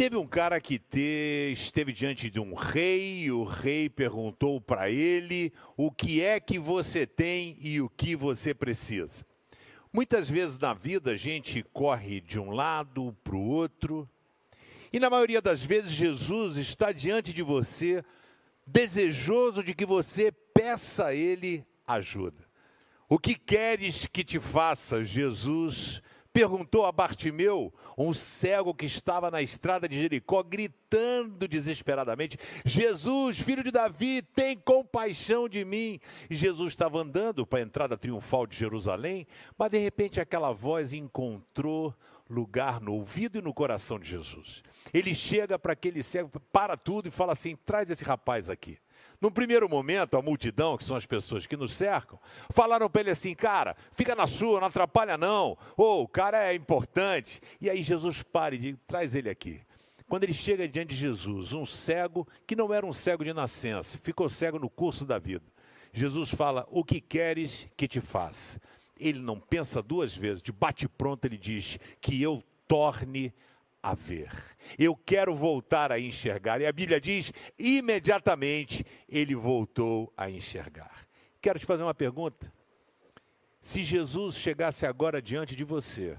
Teve um cara que te, esteve diante de um rei, e o rei perguntou para ele o que é que você tem e o que você precisa. Muitas vezes na vida a gente corre de um lado para o outro, e na maioria das vezes Jesus está diante de você, desejoso de que você peça a Ele ajuda. O que queres que te faça, Jesus? perguntou a Bartimeu, um cego que estava na estrada de Jericó, gritando desesperadamente: Jesus, filho de Davi, tem compaixão de mim. E Jesus estava andando para a entrada triunfal de Jerusalém, mas de repente aquela voz encontrou lugar no ouvido e no coração de Jesus. Ele chega para aquele cego, para tudo e fala assim: traz esse rapaz aqui. No primeiro momento, a multidão, que são as pessoas que nos cercam, falaram para ele assim: cara, fica na sua, não atrapalha não. Ou oh, o cara é importante. E aí Jesus para e diz: traz ele aqui. Quando ele chega diante de Jesus, um cego que não era um cego de nascença, ficou cego no curso da vida. Jesus fala: O que queres que te faça? Ele não pensa duas vezes, de bate-pronto ele diz: Que eu torne a ver. Eu quero voltar a enxergar. E a Bíblia diz: imediatamente ele voltou a enxergar. Quero te fazer uma pergunta. Se Jesus chegasse agora diante de você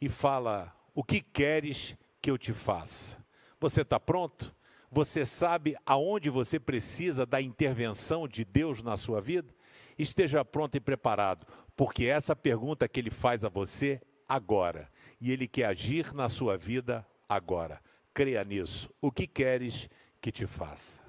e fala: O que queres que eu te faça? Você está pronto? Você sabe aonde você precisa da intervenção de Deus na sua vida? Esteja pronto e preparado, porque essa pergunta que ele faz a você agora. E Ele quer agir na sua vida agora. Creia nisso. O que queres que te faça.